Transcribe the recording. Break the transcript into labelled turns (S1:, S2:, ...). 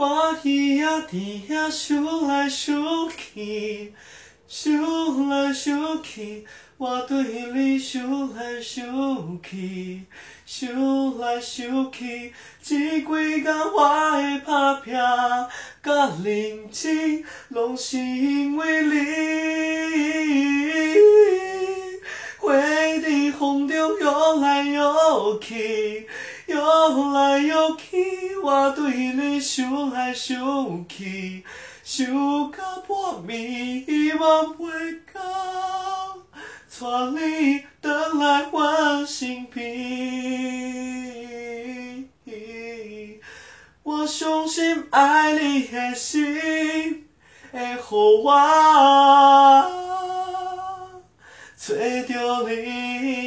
S1: 欢喜也伫遐想来想去，想来想去，我对你想来想去，想来想去，这几天我的打拼甲认真，拢是因为你。风中摇来摇去，摇来摇去，我对你想来想去，想到半暝，希望袂到，带你回来我身边。我相信爱你的心会予我。找到你。